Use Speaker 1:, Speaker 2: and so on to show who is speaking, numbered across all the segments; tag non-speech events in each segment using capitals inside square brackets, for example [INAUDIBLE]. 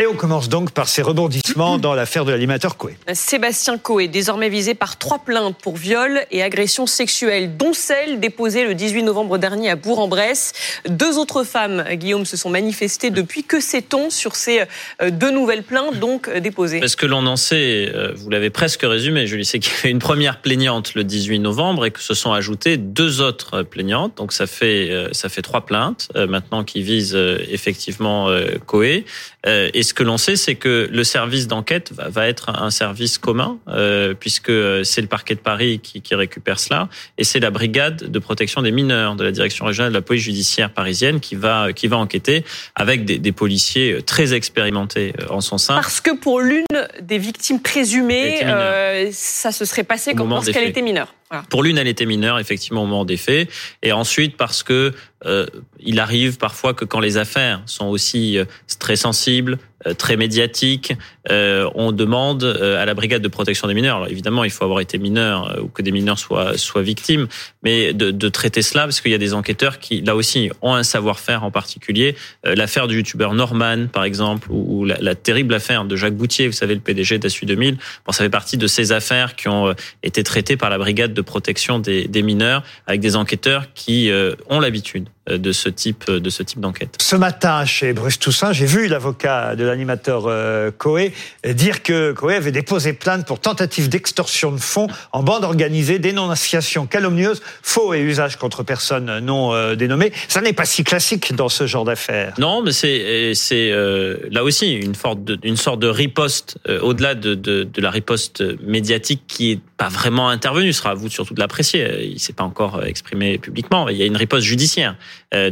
Speaker 1: Et on commence donc par ces rebondissements dans l'affaire de l'animateur Coé.
Speaker 2: Sébastien Coé, désormais visé par trois plaintes pour viol et agression sexuelle, dont celle déposée le 18 novembre dernier à Bourg-en-Bresse. Deux autres femmes, Guillaume, se sont manifestées depuis. Que sait-on sur ces euh, deux nouvelles plaintes donc euh, déposées?
Speaker 3: Parce que l'on en sait, euh, vous l'avez presque résumé, Julie, c'est qu'il y a une première plaignante le 18 novembre et que se sont ajoutées deux autres plaignantes. Donc ça fait ça fait trois plaintes maintenant qui visent effectivement Coé. Et ce que l'on sait, c'est que le service d'enquête va, va, être un service commun, euh, puisque c'est le parquet de Paris qui, qui récupère cela, et c'est la brigade de protection des mineurs de la direction régionale de la police judiciaire parisienne qui va qui va enquêter avec des, des policiers très expérimentés euh, en son sein.
Speaker 2: Parce que pour l'une des victimes présumées, euh, ça se serait passé comme lorsqu'elle était mineure.
Speaker 3: Pour l'une, elle était mineure, effectivement, au moment des faits. Et ensuite, parce que euh, il arrive parfois que quand les affaires sont aussi euh, très sensibles, très médiatiques, euh, on demande à la brigade de protection des mineurs. Alors évidemment, il faut avoir été mineur ou que des mineurs soient soient victimes, mais de, de traiter cela parce qu'il y a des enquêteurs qui, là aussi, ont un savoir-faire en particulier. L'affaire du youtubeur Norman, par exemple, ou, la, la, terrible affaire de Jacques Boutier, vous savez, le PDG d'Assu 2000. Bon, ça fait partie de ces affaires qui ont été traitées par la brigade de protection des, des mineurs avec des enquêteurs qui ont l'habitude de ce type de ce type d'enquête.
Speaker 1: Ce matin, chez Bruce Toussaint, j'ai vu l'avocat de l'animateur euh, Coé dire que Coé avait déposé plainte pour tentative d'extorsion de fonds en bande organisée, dénonciation calomnieuse, faux et usage contre personne non euh, dénommée. Ça n'est pas si classique dans ce genre d'affaires.
Speaker 3: Non, mais c'est c'est euh, là aussi une sorte de, une sorte de riposte euh, au-delà de, de, de, la riposte médiatique qui est pas vraiment intervenue. Ce sera à vous surtout de l'apprécier. Il s'est pas encore exprimé publiquement. Il y a une riposte judiciaire.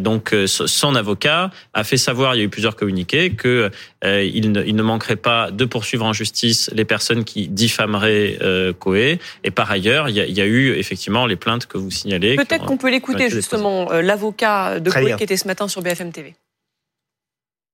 Speaker 3: donc son avocat a fait savoir, il y a eu plusieurs communiqués, que euh, il, ne, il, ne, manquerait pas de poursuivre en justice les personnes qui diffameraient euh, Coé. Et par ailleurs, il y, a, il y, a, eu effectivement les plaintes que vous signalez.
Speaker 2: Peut-être qu'on peut l'écouter justement, euh, l'avocat de Coé qui était ce matin sur BFM TV.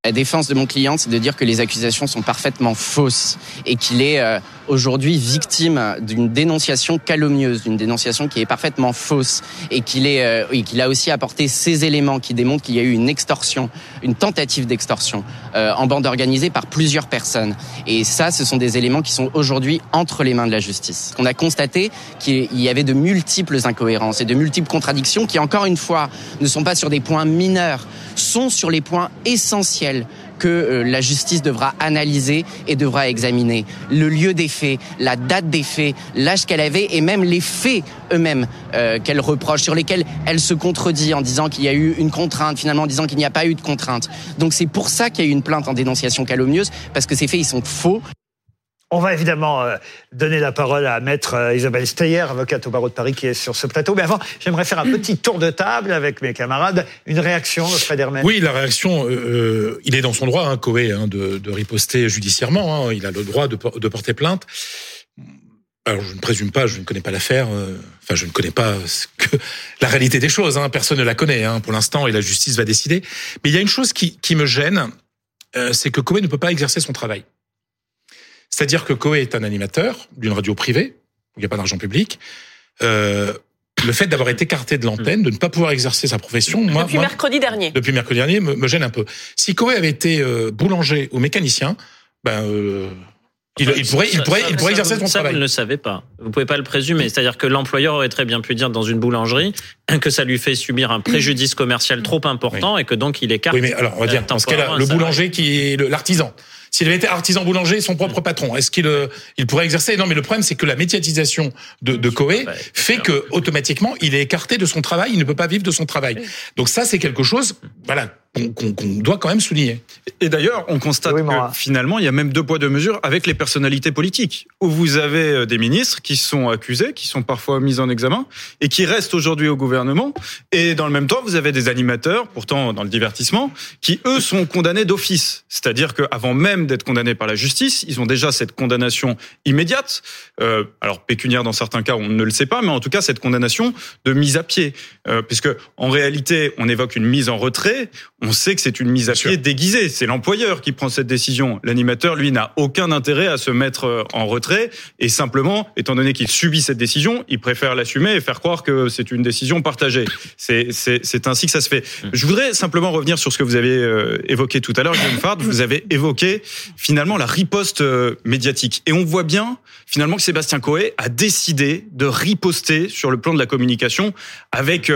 Speaker 4: La défense de mon client, c'est de dire que les accusations sont parfaitement fausses et qu'il est euh, aujourd'hui victime d'une dénonciation calomnieuse, d'une dénonciation qui est parfaitement fausse et qu'il est euh, et qu'il a aussi apporté ces éléments qui démontrent qu'il y a eu une extorsion, une tentative d'extorsion euh, en bande organisée par plusieurs personnes. Et ça, ce sont des éléments qui sont aujourd'hui entre les mains de la justice. On a constaté qu'il y avait de multiples incohérences et de multiples contradictions qui, encore une fois, ne sont pas sur des points mineurs, sont sur les points essentiels que euh, la justice devra analyser et devra examiner. Le lieu des faits, la date des faits, l'âge qu'elle avait et même les faits eux-mêmes euh, qu'elle reproche, sur lesquels elle se contredit en disant qu'il y a eu une contrainte, finalement en disant qu'il n'y a pas eu de contrainte. Donc c'est pour ça qu'il y a eu une plainte en dénonciation calomnieuse, parce que ces faits, ils sont faux.
Speaker 1: On va évidemment euh, donner la parole à maître euh, Isabelle Steyer, avocate au barreau de Paris, qui est sur ce plateau. Mais avant, j'aimerais faire un petit tour de table avec mes camarades. Une réaction Fred
Speaker 5: Oui, la réaction, euh, il est dans son droit, hein, Coé, hein, de, riposter judiciairement. Hein, il a le droit de, porter plainte. Alors, je ne présume pas, je ne connais pas l'affaire. Enfin, je ne connais pas la réalité des choses. Hein, personne ne la connaît pour l'instant, et la justice va décider. Mais il y a une chose qui, me gêne, c'est que Coé ne peut pas exercer son travail. C'est-à-dire que Coé est un animateur d'une radio privée, où il n'y a pas d'argent public. Euh, le fait d'avoir été écarté de l'antenne, de ne pas pouvoir exercer sa profession,
Speaker 2: depuis
Speaker 5: moi,
Speaker 2: depuis mercredi dernier,
Speaker 5: depuis mercredi dernier, me, me, gêne un peu. Si Coé avait été euh, boulanger ou mécanicien, ben euh, il, il, pourrait, il pourrait, il pourrait exercer son
Speaker 3: ça,
Speaker 5: travail.
Speaker 3: Vous ne le savez pas. Vous pouvez pas le présumer. C'est-à-dire que l'employeur aurait très bien pu dire dans une boulangerie que ça lui fait subir un préjudice commercial trop important oui. et que donc il écarte.
Speaker 5: Oui, mais alors on va dire dans ce cas-là, le boulanger qui est l'artisan. S'il avait été artisan boulanger, son propre patron, est-ce qu'il il pourrait exercer? Non, mais le problème, c'est que la médiatisation de, de Coé fait que automatiquement, il est écarté de son travail, il ne peut pas vivre de son travail. Donc ça, c'est quelque chose, voilà, qu'on qu doit quand même souligner.
Speaker 6: Et d'ailleurs, on constate oui, que finalement, il y a même deux poids deux mesures avec les personnalités politiques, où vous avez des ministres qui sont accusés, qui sont parfois mis en examen, et qui restent aujourd'hui au gouvernement. Et dans le même temps, vous avez des animateurs, pourtant dans le divertissement, qui eux sont condamnés d'office, c'est-à-dire qu'avant même d'être condamnés par la justice, ils ont déjà cette condamnation immédiate. Euh, alors pécuniaire dans certains cas, on ne le sait pas, mais en tout cas cette condamnation de mise à pied, euh, puisque en réalité, on évoque une mise en retrait on sait que c'est une mise à pied déguisée. C'est l'employeur qui prend cette décision. L'animateur, lui, n'a aucun intérêt à se mettre euh, en retrait et simplement, étant donné qu'il subit cette décision, il préfère l'assumer et faire croire que c'est une décision partagée. C'est ainsi que ça se fait. Mmh. Je voudrais simplement revenir sur ce que vous avez euh, évoqué tout à l'heure, Guillaume Fard. Vous avez évoqué finalement la riposte euh, médiatique. Et on voit bien finalement que Sébastien Coé a décidé de riposter sur le plan de la communication avec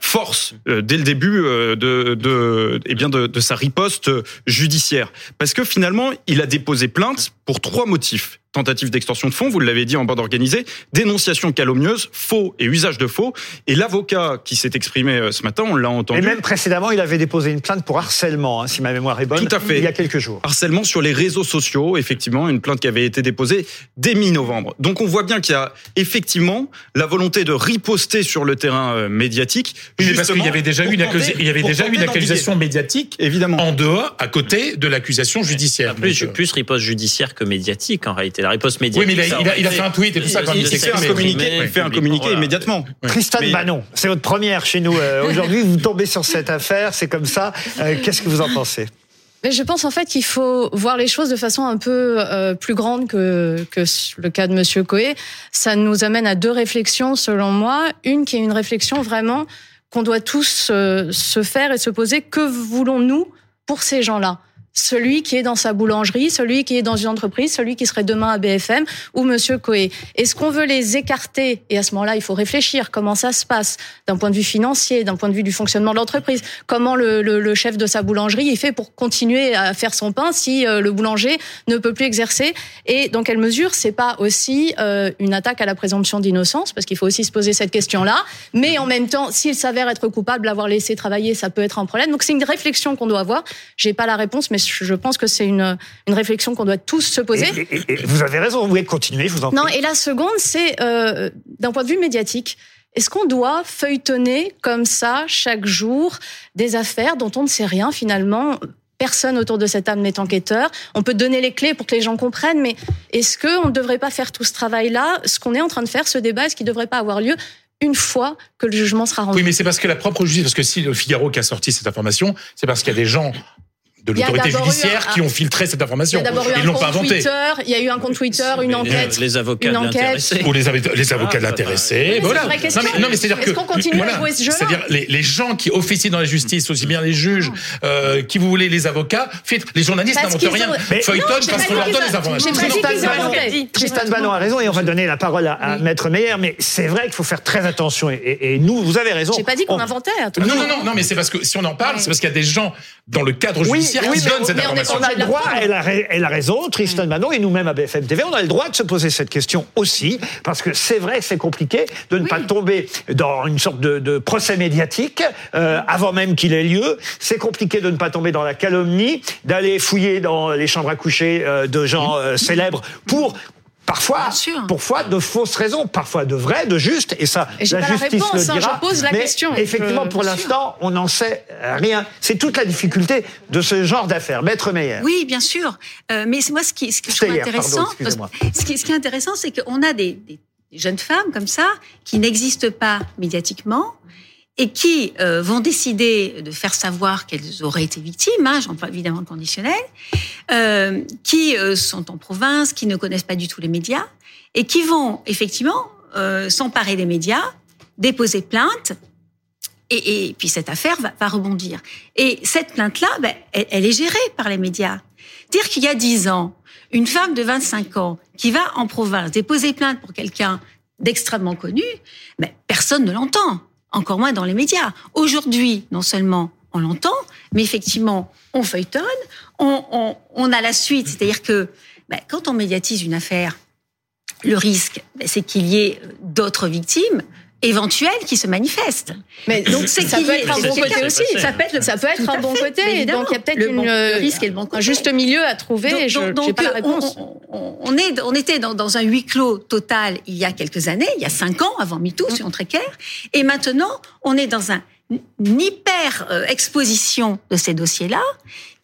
Speaker 6: force dès le début de, de eh bien de, de sa riposte judiciaire. Parce que finalement, il a déposé plainte pour trois motifs tentative d'extorsion de fonds, vous l'avez dit en bande organisée, dénonciation calomnieuse, faux et usage de faux. Et l'avocat qui s'est exprimé euh, ce matin, on l'a entendu.
Speaker 1: Et même précédemment, il avait déposé une plainte pour harcèlement, hein, si ma mémoire est bonne.
Speaker 6: Tout à fait.
Speaker 1: Il y a quelques jours.
Speaker 6: Harcèlement sur les réseaux sociaux, effectivement, une plainte qui avait été déposée dès mi-novembre. Donc on voit bien qu'il y a effectivement la volonté de riposter sur le terrain euh, médiatique.
Speaker 5: Oui, parce qu'il y avait déjà eu une, il y avait déjà eu une accusation médiatique, évidemment, en dehors, à côté de l'accusation judiciaire.
Speaker 3: Plus, plus riposte judiciaire que médiatique en réalité la riposte médiatique.
Speaker 5: Oui, mais il a, fait un tweet et tout ça quand il,
Speaker 6: s'est fait un communiqué. Il fait un communiqué immédiatement.
Speaker 1: Tristan Banon, c'est votre première chez nous euh, aujourd'hui. Vous tombez sur cette affaire, c'est comme ça. Euh, qu'est-ce que vous en pensez?
Speaker 7: Mais je pense en fait qu'il faut voir les choses de façon un peu euh, plus grande que, que le cas de Monsieur Coé. Ça nous amène à deux réflexions selon moi. Une qui est une réflexion vraiment qu'on doit tous se faire et se poser. Que voulons-nous pour ces gens-là? Celui qui est dans sa boulangerie, celui qui est dans une entreprise, celui qui serait demain à BFM ou Monsieur Coé. Est-ce qu'on veut les écarter? Et à ce moment-là, il faut réfléchir comment ça se passe d'un point de vue financier, d'un point de vue du fonctionnement de l'entreprise. Comment le, chef de sa boulangerie il fait pour continuer à faire son pain si euh, le boulanger ne peut plus exercer? Et dans quelle mesure c'est pas aussi euh, une attaque à la présomption d'innocence? Parce qu'il faut aussi se poser cette question-là. Mais en même temps, s'il s'avère être coupable, l'avoir laissé travailler, ça peut être un problème. Donc c'est une réflexion qu'on doit avoir. J'ai pas la réponse, mais je pense que c'est une, une réflexion qu'on doit tous se poser.
Speaker 1: Et, vous avez raison, vous voulez continuer, je vous en prie.
Speaker 7: Non, et la seconde, c'est euh, d'un point de vue médiatique. Est-ce qu'on doit feuilletonner comme ça chaque jour des affaires dont on ne sait rien finalement Personne autour de cette âme n'est enquêteur. On peut donner les clés pour que les gens comprennent, mais est-ce qu'on ne devrait pas faire tout ce travail-là Ce qu'on est en train de faire, ce débat, est-ce qu'il ne devrait pas avoir lieu une fois que le jugement sera rendu?
Speaker 5: Oui, mais c'est parce que la propre justice, parce que si le Figaro qui a sorti cette information, c'est parce qu'il y a des gens de l'autorité judiciaire qui ont filtré cette information. Ils l'ont pas inventé.
Speaker 7: il y a eu un compte Twitter, une enquête.
Speaker 3: Les, avocats de l'intéressé.
Speaker 5: Ou les, les avocats de l'intéressé.
Speaker 7: Voilà. Non mais, non, mais c'est-à-dire que. continue à jouer ce jeu
Speaker 5: C'est-à-dire les, les, gens qui officient dans la justice, aussi bien les juges, euh, qui vous voulez, les avocats, les journalistes n'inventent rien. Feuilletonne parce qu'on leur donne les informations.
Speaker 1: Tristan Ballon a raison et on va donner la parole à Maître Meyer, mais c'est vrai qu'il faut faire très attention et nous, vous avez raison.
Speaker 7: J'ai pas dit qu'on inventait.
Speaker 5: Non, non, non, mais c'est parce que si on en parle, c'est parce qu'il y a des gens dans le cadre judiciaire qui donnent cette information.
Speaker 1: On a le droit, elle a, elle a raison, Tristan Manon, et nous-mêmes à BFM TV, on a le droit de se poser cette question aussi, parce que c'est vrai que c'est compliqué de ne pas tomber dans une sorte de, procès médiatique euh, avant même qu'il ait lieu. C'est compliqué de ne pas tomber dans la calomnie, d'aller fouiller dans les chambres à coucher euh, de gens euh, célèbres pour Parfois, parfois de fausses raisons, parfois de vraies, de justes, et ça,
Speaker 7: la justice le hein, dira. je pose la
Speaker 1: mais
Speaker 7: question.
Speaker 1: Effectivement, pour l'instant, on n'en sait rien. C'est toute la difficulté de ce genre d'affaires. Maître Meyer.
Speaker 8: Oui, bien sûr. Euh, mais moi, ce qui, ce qui je trouve intéressant, ce, qui, ce qui est intéressant, c'est qu'on a des, des jeunes femmes comme ça qui n'existent pas médiatiquement, et qui euh, vont décider de faire savoir qu'elles auraient été victimes, hein, j'emploie évidemment le conditionnel, euh, qui euh, sont en province, qui ne connaissent pas du tout les médias, et qui vont effectivement euh, s'emparer des médias, déposer plainte, et, et puis cette affaire va, va, rebondir. Et cette plainte-là, ben, elle, elle, est gérée par les médias. Dire qu'il y a dix ans, une femme de 25 ans qui va en province déposer plainte pour quelqu'un d'extrêmement connu, ben, personne ne l'entend encore moins dans les médias. Aujourd'hui, non seulement on l'entend, mais effectivement, on feuilletonne, on, a la suite. C'est-à-dire que ben, quand on médiatise une affaire, le risque, ben, c'est qu'il y ait d'autres victimes éventuelles qui se manifestent.
Speaker 7: Mais donc c'est ça peut être un bon côté aussi. Ça peut être, ça peut être un bon côté. Donc il y a peut-être le risque et le bon côté. un juste milieu à trouver. Donc, je donc, pas la réponse.
Speaker 8: On, on, est, on était dans, dans, un huis clos total il y a quelques années, il y a cinq ans avant MeToo, mm. sur très clair, et maintenant on est dans un, une hyper euh, exposition de ces dossiers-là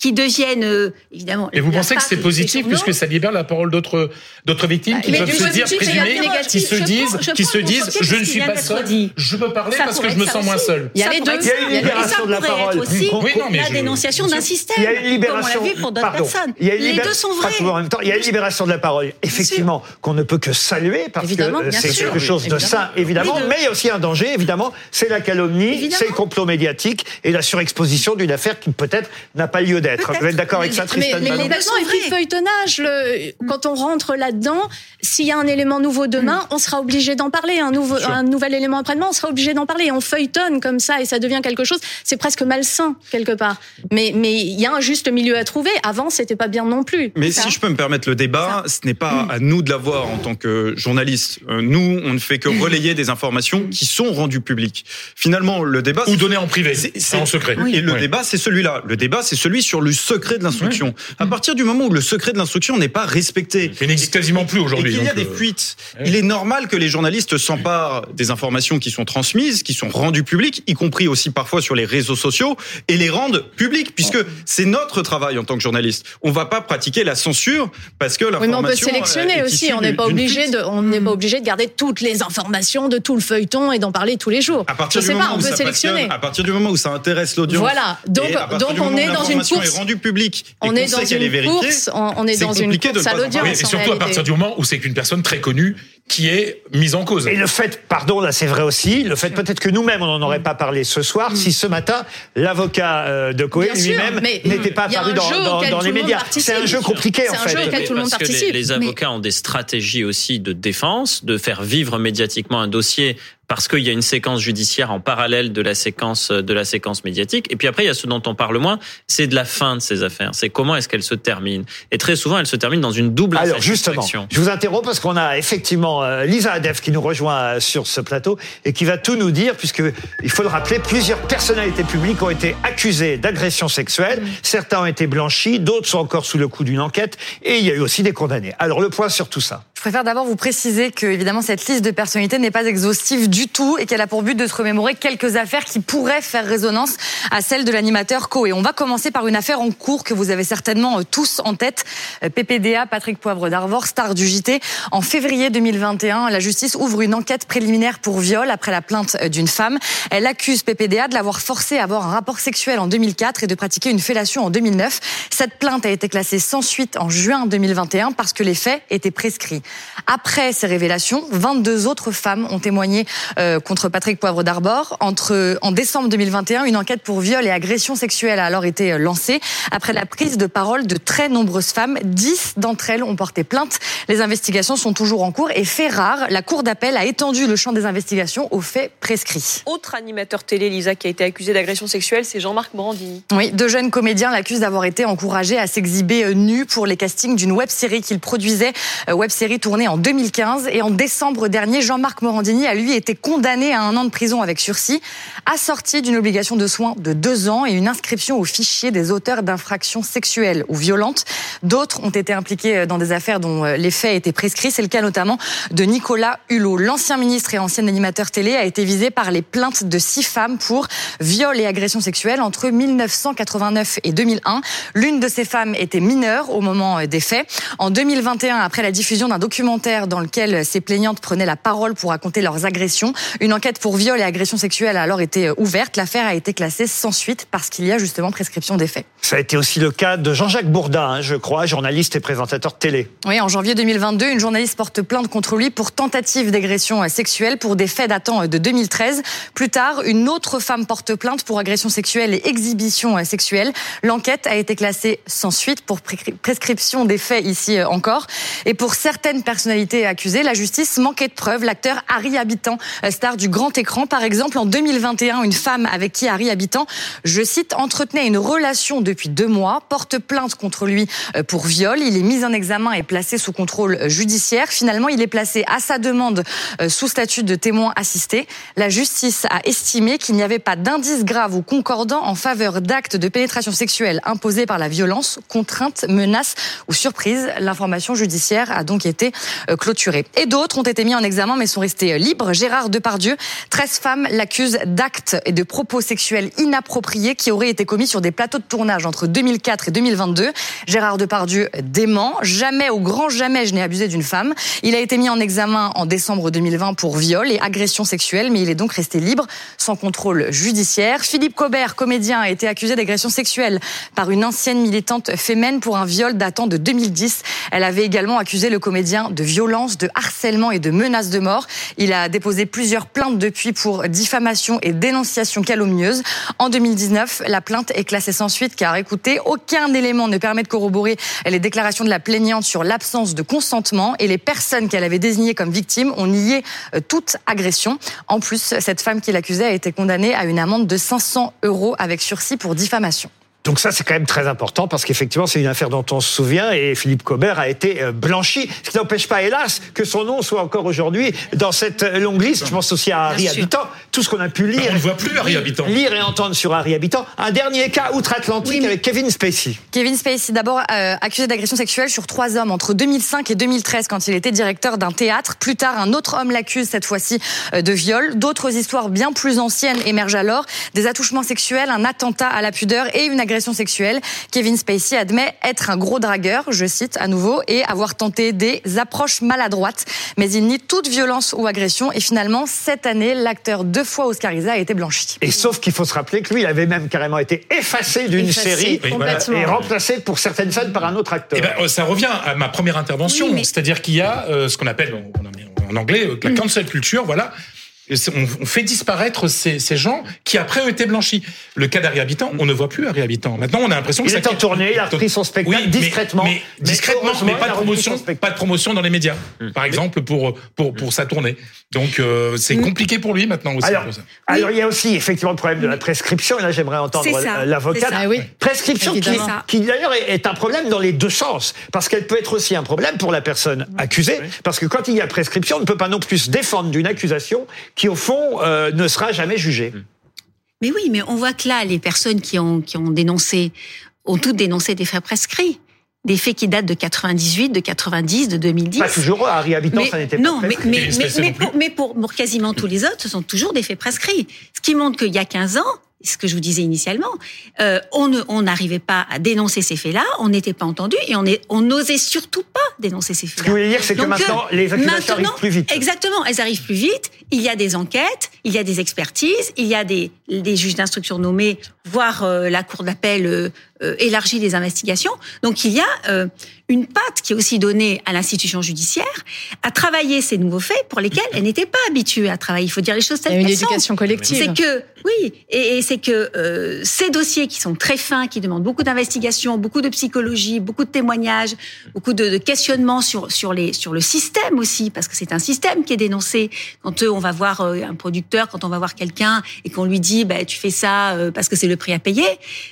Speaker 8: qui deviennent euh, évidemment.
Speaker 5: Et vous pensez que c'est positif puisque ça libère la parole d'autres d'autres victimes bah, qui peuvent se dire présumées, qui se disent, qui se disent, je ne suis pas seul, je peux parler parce que je me sens moins seul.
Speaker 8: Il y a les deux. Il y a une libération de la parole. Aussi la dénonciation d'un système. Il y a une libération. pour d'autres personnes. Les deux sont vrais.
Speaker 1: En même temps, il y a une libération de la parole, effectivement, qu'on ne peut que saluer parce que c'est quelque chose de sain, évidemment. Mais il y a aussi un danger, évidemment, c'est la calomnie, c'est le complot médiatique et la surexposition d'une affaire qui peut-être n'a pas lieu d'être. Vous êtes d'accord avec ça, Tristan
Speaker 7: Mais, mais les et puis feuilletonnage, quand on rentre là-dedans, s'il y a un élément nouveau demain, on sera obligé d'en parler. Un, nouveau, un nouvel élément après-demain, on sera obligé d'en parler. On feuilletonne comme ça et ça devient quelque chose. C'est presque malsain quelque part. Mais mais il y a un juste milieu à trouver. Avant, c'était pas bien non plus.
Speaker 6: Mais si je peux me permettre le débat, ce n'est pas à nous de l'avoir en tant que journalistes. Euh, nous, on ne fait que relayer des informations qui sont rendues publiques. Finalement, le débat
Speaker 5: ou données en privé, c'est en secret.
Speaker 6: Et le débat, c'est celui-là. Le débat, c'est celui sur le secret de l'instruction. À partir du moment où le secret de l'instruction n'est pas respecté,
Speaker 5: il n'existe quasiment plus aujourd'hui.
Speaker 6: Il y a des euh, fuites. Il est normal que les journalistes s'emparent des informations qui sont transmises, qui sont rendues publiques, y compris aussi parfois sur les réseaux sociaux, et les rendent publiques, puisque c'est notre travail en tant que journaliste. On va pas pratiquer la censure parce que l'information.
Speaker 7: Oui, mais on peut sélectionner aussi. On n'est pas obligé de, on n'est pas obligé de garder toutes les informations de tout le feuilleton et d'en parler tous les jours.
Speaker 6: À partir du moment pas, on peut sélectionner. À partir du moment où ça intéresse l'audience.
Speaker 7: Voilà. Donc, donc on est dans une course.
Speaker 6: Est rendue publique.
Speaker 7: On est dans une course. On est dans une course à l'audience.
Speaker 5: Et surtout à partir du moment où c'est qu'une personne très connue qui est mise en cause.
Speaker 1: Et le fait, pardon, là c'est vrai aussi, le fait peut-être que nous-mêmes on n'en aurait pas parlé ce soir, si ce matin l'avocat euh, de Cohen lui-même n'était pas apparu dans, dans, les médias. C'est un jeu compliqué en fait.
Speaker 3: Un jeu tout le monde participe. Que les, les avocats ont des stratégies aussi de défense, de faire vivre médiatiquement un dossier parce qu'il y a une séquence judiciaire en parallèle de la séquence de la séquence médiatique. Et puis après, il y a ce dont on parle moins, c'est de la fin de ces affaires. C'est comment est-ce qu'elles se terminent. Et très souvent, elles se terminent dans une double
Speaker 1: Alors justement, je vous interromps parce qu'on a effectivement euh, Lisa Adef qui nous rejoint euh, sur ce plateau et qui va tout nous dire, puisque il faut le rappeler, plusieurs personnalités publiques ont été accusées d'agression sexuelle. Certains ont été blanchis, d'autres sont encore sous le coup d'une enquête, et il y a eu aussi des condamnés. Alors le point sur tout ça.
Speaker 9: Je préfère d'abord vous préciser que, évidemment, cette liste de personnalités n'est pas exhaustive du tout et qu'elle a pour but de se remémorer quelques affaires qui pourraient faire résonance à celle de l'animateur Et On va commencer par une affaire en cours que vous avez certainement euh, tous en tête. Euh, PPDA, Patrick Poivre d'Arvor, star du JT. En février 2021, la justice ouvre une enquête préliminaire pour viol après la plainte euh, d'une femme. Elle accuse PPDA de l'avoir forcé à avoir un rapport sexuel en 2004 et de pratiquer une fellation en 2009. Cette plainte a été classée sans suite en juin 2021 parce que les faits étaient prescrits. Après ces révélations, 22 autres femmes ont témoigné euh, contre Patrick Poivre d'Arbor. Entre en décembre 2021, une enquête pour viol et agression sexuelle a alors été euh, lancée. Après la prise de parole de très nombreuses femmes, 10 d'entre elles ont porté plainte. Les investigations sont toujours en cours et fait rare, la Cour d'appel a étendu le champ des investigations aux faits prescrits.
Speaker 2: Autre animateur télé, Lisa, qui a été accusé d'agression sexuelle, c'est Jean-Marc Morandini.
Speaker 9: Oui, deux jeunes comédiens l'accusent d'avoir été encouragés à s'exhiber euh, nus pour les castings d'une web-série qu'il produisait, web-série tournée en 2015. Et en décembre dernier, Jean-Marc Morandini a lui été condamné à un an de prison avec sursis, assorti d'une obligation de soins de deux ans et une inscription au fichier des auteurs d'infractions sexuelles ou violentes. D'autres ont été impliqués dans des affaires dont euh, les faits étaient prescrits. C'est le cas notamment de Nicolas Hulot. L'ancien ministre et ancien animateur télé a été visé par les plaintes de six femmes pour viol et agression sexuelle entre 1989 et 2001. L'une de ces femmes était mineure au moment euh, des faits. En 2021, après la diffusion d'un documentaire dans lequel ces plaignantes prenaient la parole pour raconter leurs agressions. Une enquête pour viol et agression sexuelle a alors été euh, ouverte. L'affaire a été classée sans suite parce qu'il y a justement prescription des faits.
Speaker 1: Ça a été aussi le cas de Jean-Jacques Bourdin, hein, je crois, journaliste et présentateur télé.
Speaker 9: Oui, en janvier 2022, une journaliste porte plainte contre lui pour tentative d'agression euh, sexuelle pour des faits datant euh, de 2013. Plus tard, une autre femme porte plainte pour agression sexuelle et exhibition sexuelle. L'enquête a été classée sans suite pour prescription des faits ici encore. Et pour certaines personnalité accusée, la justice manquait de preuves. L'acteur Harry Habitant, euh, star du grand écran, par exemple, en 2021, une femme avec qui Harry Habitant, je cite, entretenait une relation depuis deux mois, porte plainte contre lui euh, pour viol. Il est mis en examen et placé sous contrôle euh, judiciaire. Finalement, il est placé à sa demande sous statut de témoin assisté. La justice a estimé qu'il n'y avait pas d'indice grave ou concordant en faveur d'actes de pénétration sexuelle imposés par la violence, contrainte, menace ou surprise. L'information judiciaire a donc été été clôturé. Et d'autres ont été mis en examen mais sont restés libres. Gérard Depardieu, 13 femmes l'accusent d'actes et de propos sexuels inappropriés qui auraient été commis sur des plateaux de tournage entre 2004 et 2022. Gérard Depardieu dément. Jamais, au grand jamais, je n'ai abusé d'une femme. Il a été mis en examen en décembre 2020 pour viol et agression sexuelle, mais il est donc resté libre sans contrôle judiciaire. Philippe Cobert, comédien, a été accusé d'agression sexuelle par une ancienne militante fémène pour un viol datant de 2010. Elle avait également accusé le comédien de violence, de harcèlement et de menaces de mort. Il a déposé plusieurs plaintes depuis pour diffamation et dénonciation calomnieuse. En 2019, la plainte est classée sans suite car, écoutez, aucun élément ne permet de corroborer les déclarations de la plaignante sur l'absence de consentement et les personnes qu'elle avait désignées comme victimes ont nié euh, toute agression. En plus, cette femme qui l'accusait a été condamnée à une amende de 500 euros avec sursis pour diffamation.
Speaker 1: Donc ça, c'est quand même très important parce qu'effectivement, c'est une affaire dont on se souvient et Philippe Cobert a été euh, blanchi. Ce qui n'empêche pas, hélas, que son nom soit encore aujourd'hui dans cette longue liste. Je pense aussi à Harry Habitant. Tout ce qu'on a pu lire.
Speaker 5: on ne voit plus Harry Habitant.
Speaker 1: Lire et entendre sur Harry Habitant. Un dernier cas outre-Atlantique avec Kevin Spacey.
Speaker 9: Kevin Spacey, d'abord euh, accusé d'agression sexuelle sur trois hommes entre 2005 et 2013 quand il était directeur d'un théâtre. Plus tard, un autre homme l'accuse cette fois-ci euh, de viol. D'autres histoires bien plus anciennes émergent alors. Des attouchements sexuels, un attentat à la pudeur et une agression sexuelle. Kevin Spacey admet être un gros dragueur, je cite à nouveau, et avoir tenté des approches maladroites. Mais il nie toute violence ou agression. Et finalement, cette année, l'acteur deux fois oscarisé a été blanchi.
Speaker 1: Et sauf qu'il faut se rappeler que lui, il avait même carrément été effacé d'une série et remplacé pour certaines scènes par un autre acteur.
Speaker 5: Et eh ben, ça revient à ma première intervention, c'est-à-dire qu'il y a euh, ce qu'on appelle en anglais euh, la cancel culture, voilà on, fait disparaître ces, gens qui après ont été blanchis. Le cas d'Harry Habitant, on ne voit plus Harry Habitant. Maintenant, on a l'impression que
Speaker 1: il
Speaker 5: est
Speaker 1: en tournée, il a pris son spectacle discrètement,
Speaker 5: mais, discrètement, mais, pas de promotion, pas de promotion dans les médias, mm. par exemple pour pour pour sa tournée. Donc euh, c'est mm. compliqué pour lui maintenant aussi.
Speaker 1: Alors, alors il y a aussi effectivement le problème de la prescription. Et là, j'aimerais entendre l'avocat. Oui. Prescription qui, qui d'ailleurs est un problème dans les deux sens, parce qu'elle peut être aussi un problème pour la personne accusée, parce que quand il y a prescription, on ne peut pas non plus se défendre d'une accusation qui, au fond, euh, ne sera jamais jugé.
Speaker 8: Mais oui, mais on voit que là, les personnes qui ont, qui ont dénoncé ont toutes dénoncé des faits prescrits des faits qui datent de 98, de 90, de 2010.
Speaker 1: Pas toujours, Harry Habitant, ça n'était pas
Speaker 8: Non, mais, mais, mais, pour, mais pour, pour, quasiment tous les autres, ce sont toujours des faits prescrits. Ce qui montre qu'il y a 15 ans, ce que je vous disais initialement, euh, on n'arrivait pas à dénoncer ces faits-là, on n'était pas entendu et on n'osait surtout pas dénoncer ces faits-là.
Speaker 1: Ce que vous voulez dire, c'est que maintenant, euh, les accusations arrivent plus vite.
Speaker 8: Exactement, elles arrivent plus vite. Il y a des enquêtes, il y a des expertises, il y a des, des juges d'instruction nommés, voire euh, la cour d'appel euh, euh, élargit les investigations. Donc il y a une patte qui est aussi donnée à l'institution judiciaire à travailler ces nouveaux faits pour lesquels elle n'était pas habituée à travailler. Il faut dire les choses telles
Speaker 7: qu'elles sont. Une éducation collective.
Speaker 8: C'est que oui, et, c'est que euh, ces dossiers qui sont très fins, qui demandent beaucoup d'investigation, beaucoup de psychologie, beaucoup de témoignages, beaucoup de, de, questionnements sur sur les sur le système aussi, parce que c'est un système qui est dénoncé. Quand eux, va voir euh, un producteur, quand on va voir quelqu'un et qu'on lui dit, bah, tu fais ça euh, parce que c'est le prix à payer,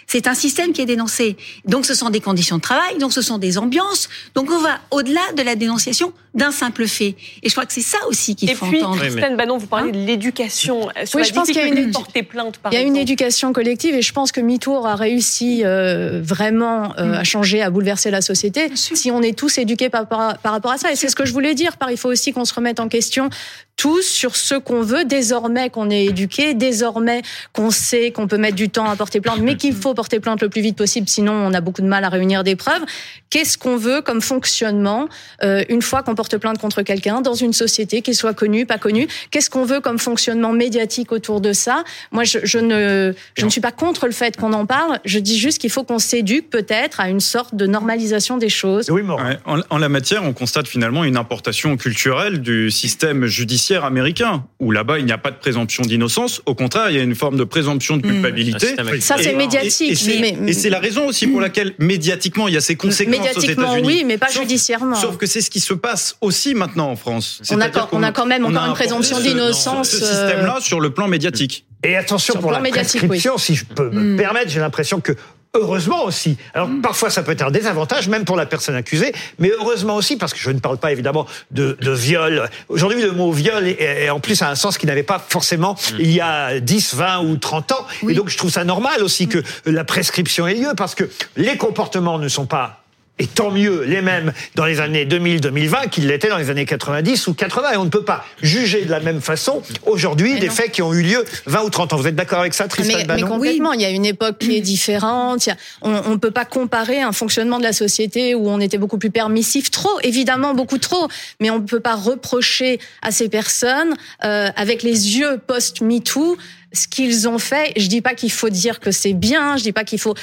Speaker 8: c'est un système qui est dénoncé. Donc ce sont des conditions de travail, donc ce sont des ambiances. Donc on va au-delà de la dénonciation d'un simple fait. Et je crois que c'est ça aussi qu'il faut
Speaker 2: puis,
Speaker 8: entendre.
Speaker 2: Et puis, Banon, vous parlez de l'éducation. Oui, je pense qu'il y a une plainte,
Speaker 7: Il y a une éducation collective et je pense que MeToo a réussi euh, vraiment euh, mm. à changer, à bouleverser la société si on est tous éduqués par, par, par rapport à ça. Et c'est ce que je voulais dire. Par, il faut aussi qu'on se remette en question tous sur ce qu'on veut, désormais qu'on est éduqué, désormais qu'on sait qu'on peut mettre du temps à porter plainte, mais qu'il faut porter plainte le plus vite possible, sinon on a beaucoup de mal à réunir des preuves. Qu'est-ce qu'on veut comme fonctionnement euh, une fois qu'on porte plainte contre quelqu'un dans une société, qu'il soit connu, pas connu? Qu'est-ce qu'on veut comme fonctionnement médiatique autour de ça? Moi, je, je, ne, je ne suis pas contre le fait qu'on en parle. Je dis juste qu'il faut qu'on s'éduque peut-être à une sorte de normalisation des choses.
Speaker 1: Oui,
Speaker 6: en, en la matière, on constate finalement une importation culturelle du système judiciaire américain, où là-bas il n'y a pas de présomption d'innocence. Au contraire, il y a une forme de présomption de hmm. culpabilité.
Speaker 7: Ça, c'est médiatique.
Speaker 6: Et, c'est la raison aussi pour laquelle médiatiquement il y a ces conséquences aux États-Unis.
Speaker 7: oui, mais pas judiciairement.
Speaker 6: Sauf que c'est ce qui se passe aussi maintenant en France.
Speaker 7: On a, on a, quand même encore une présomption d'innocence.
Speaker 6: Ce, système-là euh, sur le plan médiatique.
Speaker 1: Et attention pour la prescription, si je peux me hmm. permettre, j'ai l'impression que heureusement aussi. Alors parfois ça peut être un désavantage, même pour la personne accusée, mais heureusement aussi, parce que je ne parle pas évidemment de, de viol. Aujourd'hui, le mot viol est, en plus a un sens qui n'avait pas forcément mm. il y a 10, 20 ou 30 ans. Et donc je trouve ça normal aussi que la prescription ait lieu, parce que les comportements ne sont pas et tant mieux, les mêmes dans les années 2000-2020 qu'ils l'étaient dans les années 90 ou 80. Et on ne peut pas juger de la même façon aujourd'hui des faits qui ont eu lieu 20 ou 30 ans. Vous êtes d'accord avec ça, Tristan
Speaker 7: mais, mais complètement. Il y a une époque qui est différente. on ne peut pas comparer un fonctionnement de la société où on était beaucoup plus permissif, trop, évidemment, beaucoup trop. Mais on ne peut pas reprocher à ces personnes, euh, avec les yeux post-MeToo, ce qu'ils ont fait. Je dis pas qu'il faut dire que c'est bien, je dis pas qu'il faut.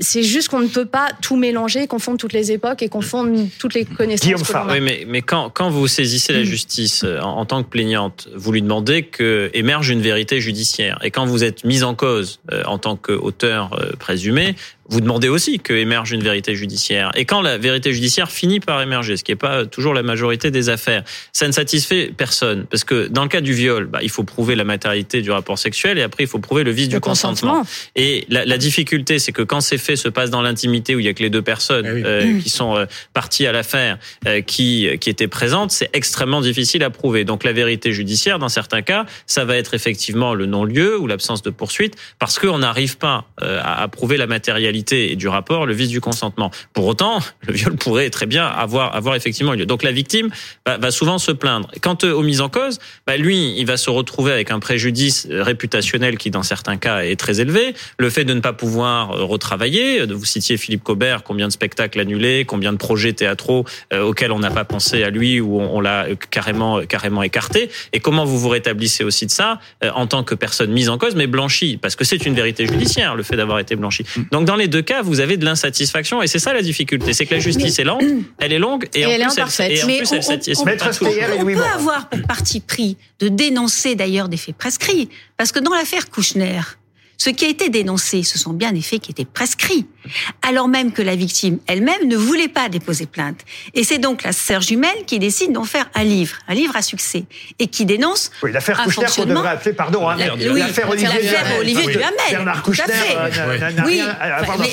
Speaker 7: C'est juste qu'on ne peut pas tout mélanger, confondre toutes les époques et confondre toutes les connaissances. Que
Speaker 3: oui, mais, mais quand, quand vous saisissez la justice euh, en, tant que plaignante, vous lui demandez que émerge une vérité judiciaire. Et quand vous êtes mise en cause euh, en tant qu'auteur euh, présumé, vous demandez aussi que émerge une vérité judiciaire. Et quand la vérité judiciaire finit par émerger, ce qui n'est pas toujours la majorité des affaires, ça ne satisfait personne. Parce que dans le cas du viol, bah, il faut prouver la matérialité du rapport sexuel et après il faut prouver le vice du consentement. Et la, la difficulté, c'est que quand ces faits se passent dans l'intimité où il y a que les deux personnes eh euh, qui sont euh, parties à l'affaire, euh, qui, qui étaient présentes, c'est extrêmement difficile à prouver. Donc la vérité judiciaire, dans certains cas, ça va être effectivement le non-lieu ou l'absence de poursuite parce qu'on n'arrive pas à, à prouver la matérialité et du rapport, le vice du consentement. Pour autant, le viol pourrait très bien avoir, avoir effectivement lieu. Donc la victime va, souvent se plaindre. Quant aux mises en cause, bah, lui, il va se retrouver avec un préjudice réputationnel qui, dans certains cas, est très élevé. Le fait de ne pas pouvoir euh, retravailler, vous citiez Philippe Cobert, combien de spectacles annulés, combien de projets théâtraux euh, auxquels on n'a pas pensé à lui ou on, l'a carrément, carrément écarté. Et comment vous vous rétablissez aussi de ça euh, en tant que personne mise en cause, mais blanchie, parce que c'est une vérité judiciaire, le fait d'avoir été blanchi. Donc dans les deux cas, vous avez de l'insatisfaction et c'est ça la difficulté, c'est que la justice est lente, elle est longue et, en plus, elle, et en plus elle satisfait.
Speaker 8: On, peut avoir pour parti pris de dénoncer d'ailleurs des faits prescrits, parce que dans l'affaire Kouchner, ce qui a été dénoncé, ce sont bien des faits qui étaient prescrits, alors même que la victime elle-même ne voulait pas déposer plainte. Et c'est donc la sœur jumelle qui décide d'en faire un livre, un livre à succès, et qui dénonce
Speaker 1: oui, l'affaire Kouchner qu'on devrait appeler, pardon, hein, l'affaire
Speaker 8: Olivier, Olivier Duhamel.
Speaker 1: Bernard Kouchner
Speaker 8: oui,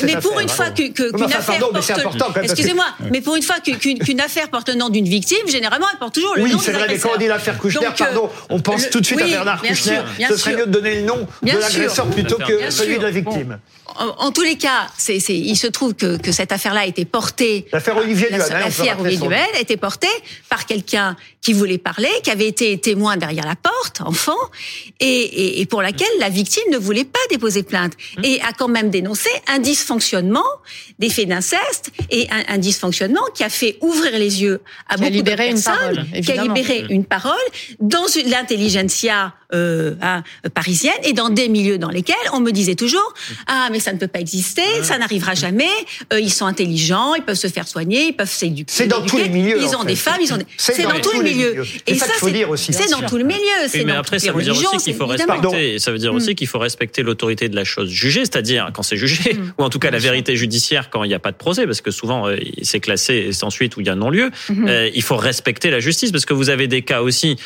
Speaker 8: mais, pour une fois qu'une affaire porte... Excusez-moi, mais pour une fois qu'une affaire porte le nom d'une victime, généralement, elle porte toujours le nom de
Speaker 1: Oui, c'est vrai, mais quand on dit l'affaire Kouchner, pardon, on pense tout de suite à Bernard Kouchner. Ce serait mieux de donner le nom de l'agresseur plutôt que celui de la victime.
Speaker 8: En, tous les cas, c'est, il se trouve que, que cette affaire-là a été portée.
Speaker 1: L'affaire Olivier Duhamel.
Speaker 8: L'affaire Olivier Duhamel a été portée par quelqu'un qui voulait parler, qui avait été témoin derrière la porte, enfant, et, et, et pour laquelle la victime ne voulait pas déposer plainte mmh. et a quand même dénoncé un dysfonctionnement des faits d'inceste et un, un, dysfonctionnement qui a fait ouvrir les yeux à beaucoup de personnes, une parole, qui a libéré une parole dans l'intelligentsia euh, hein, parisienne et dans des milieux dans lesquels on me disait toujours ah mais ça ne peut pas exister, ça n'arrivera jamais. Euh, ils sont intelligents, ils peuvent se faire soigner, ils peuvent s'éduquer.
Speaker 1: C'est dans tous les milieux.
Speaker 8: Ils ont des femmes, ils ont. Des... C'est dans, tous les milieux.
Speaker 1: Et ça,
Speaker 8: c'est dans tous les milieux.
Speaker 3: Oui, mais après, ça veut dire aussi qu'il faut respecter. Ça veut dire aussi qu'il faut respecter l'autorité de la chose jugée, c'est-à-dire quand c'est jugé, mm. [LAUGHS] ou en tout cas la vérité judiciaire quand il n'y a pas de procès, parce que souvent euh, c'est classé et c'est ensuite où il y a non-lieu. Mm-hmm. Euh, il faut respecter la justice, parce que vous avez des cas aussi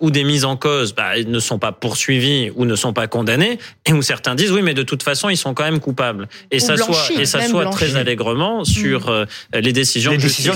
Speaker 3: où des mises en cause bah, ne sont pas poursuivis ou ne sont pas condamnés, et où certains disent oui, mais de toute façon, ils sont quand même coupables. Et ça soit et ça soit très allègrement sur euh, les décisions de justice.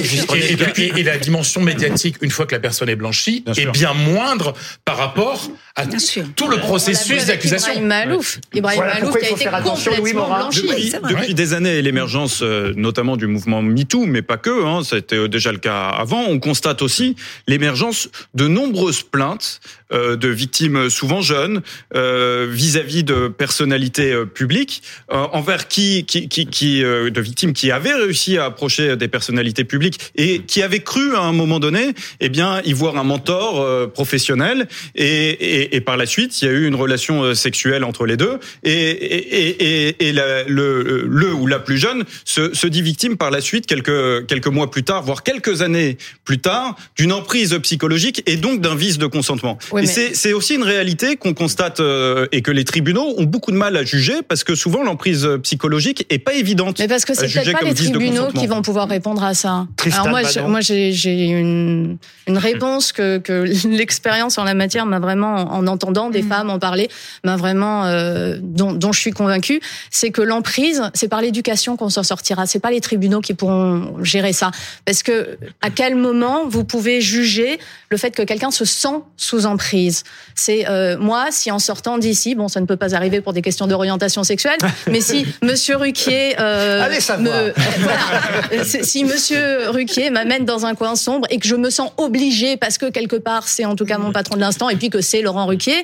Speaker 5: Et, la dimension médiatique, une fois que la personne est blanchie, est bien moindre par rapport à tout le processus d'accusation.
Speaker 7: Ibrahim Malouf, Ibrahim Malouf qui a été complètement blanchi.
Speaker 6: Depuis, des années, l'émergence euh, notamment du mouvement MeToo, mais pas que, hein, c'était déjà le cas avant, on constate aussi l'émergence de nombreuses plaintes euh, de victimes souvent jeunes euh, vis-à-vis de personnalités euh, publiques envers qui, qui, qui, qui de victimes qui avaient réussi à approcher des personnalités publiques et qui avaient cru à un moment donné, eh bien, y voir un mentor professionnel. Et, et, et, par la suite, il y a eu une relation sexuelle entre les deux. Et, et, et la, le, le ou la plus jeune se, se dit victime par la suite quelques quelques mois plus tard, voire quelques années plus tard, d'une emprise psychologique et donc d'un vice de consentement. C'est aussi une réalité qu'on constate euh, et que les tribunaux ont beaucoup de mal à juger parce que souvent l'emprise psychologique est pas évidente.
Speaker 7: Mais parce que c'est peut-être pas les tribunaux qui vont pouvoir répondre à ça. Alors moi, moi j'ai une, une réponse que, que [LAUGHS] l'expérience en la matière m'a vraiment, en entendant des mm. femmes en parler, m'a vraiment euh, dont, dont je suis convaincue, c'est que l'emprise, c'est par l'éducation qu'on s'en sortira. C'est pas les tribunaux qui pourront gérer ça. Parce que à quel moment vous pouvez juger le fait que quelqu'un se sent sous emprise? C'est euh, moi, si en sortant d'ici, bon, ça ne peut pas arriver pour des questions d'orientation sexuelle, [LAUGHS] mais si Monsieur Ruquier,
Speaker 1: euh, Allez me,
Speaker 7: voilà, si Monsieur Ruquier m'amène dans un coin sombre et que je me sens obligée parce que quelque part c'est en tout cas mon patron de l'instant et puis que c'est Laurent Ruquier,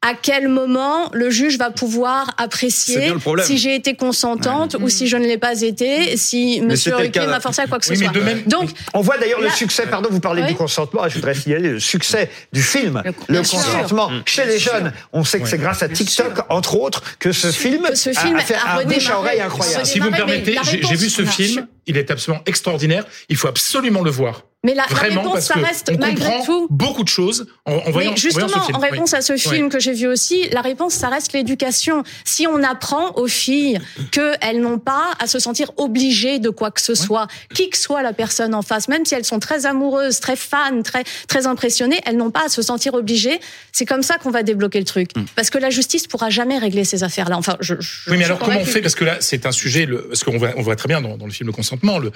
Speaker 7: à quel moment le juge va pouvoir apprécier si j'ai été consentante ou si je ne l'ai pas été, si Monsieur Ruquier m'a forcé à quoi que ce soit.
Speaker 1: Donc, on voit d'ailleurs le succès. Pardon, vous parlez du consentement. Je voudrais signaler le succès du film, le, consentement chez les jeunes. On sait que c'est grâce à TikTok, entre autres, que ce film,
Speaker 7: ce film a fait un bouche à oreille
Speaker 1: incroyable.
Speaker 5: Si vous me permettez, j'ai vu ce film. Il est absolument extraordinaire. Il faut absolument le voir.
Speaker 7: Mais la, réponse, ça reste malgré tout
Speaker 5: beaucoup de choses en, voyant.
Speaker 7: Mais justement, en, réponse à ce film que j'ai vu aussi, la réponse, ça reste l'éducation. Si on apprend aux filles qu'elles n'ont pas à se sentir obligées de quoi que ce soit, qui que soit la personne en face, même si elles sont très amoureuses, très fans, très très impressionnées, elles n'ont pas à se sentir obligées. C'est comme ça qu'on va débloquer le truc, mm. parce que la justice pourra jamais régler ces affaires-là. Enfin, je,
Speaker 5: oui, mais alors comment on fait? Parce que là, c'est un sujet, le, parce qu'on voit, on voit très bien dans, dans le film Le consentement, le,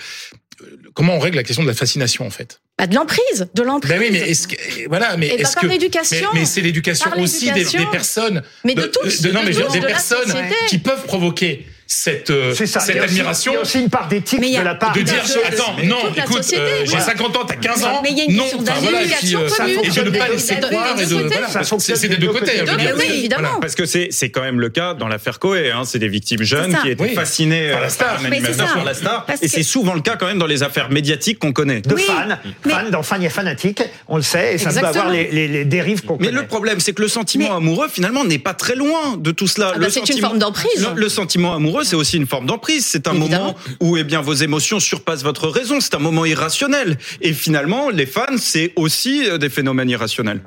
Speaker 5: comment on règle la question de la fascination en fait.
Speaker 7: Bah de l'emprise, de l'emprise.
Speaker 5: Ben oui, mais est-ce que voilà, mais est-ce que
Speaker 7: l'éducation.
Speaker 5: mais, c'est l'éducation aussi des, des, personnes,
Speaker 7: mais de, tous,
Speaker 5: de, non, mais
Speaker 7: des
Speaker 5: personnes qui peuvent provoquer cette, euh, cette admiration.
Speaker 1: Il y a aussi une part d'éthique de la part
Speaker 5: de dire attends non écoute euh, j'ai 50 ans t'as 15 ans
Speaker 7: mais il y a une
Speaker 5: non
Speaker 7: enfin, voilà, et puis, euh,
Speaker 5: et de ne pas laisser croire et de voilà, c'est des deux côtés
Speaker 7: oui évidemment.
Speaker 6: Parce que c'est c'est quand même le cas dans l'affaire Coé hein, c'est des victimes jeunes qui étaient fascinées par la star. par la star. Et c'est souvent le cas quand même dans les affaires médiatiques qu'on connaît.
Speaker 1: De fans fans dans fan il y a fanatique on le sait et ça peut avoir les dérives qu'on connaît
Speaker 6: mais le problème c'est que le sentiment amoureux finalement n'est pas très loin de tout cela.
Speaker 7: C'est une forme d'emprise.
Speaker 6: le sentiment amoureux c'est aussi une forme d'emprise c'est un moment où eh bien vos émotions surpassent votre raison. C'est un moment irrationnel. Et finalement, les fans, c'est aussi euh, des phénomènes irrationnels.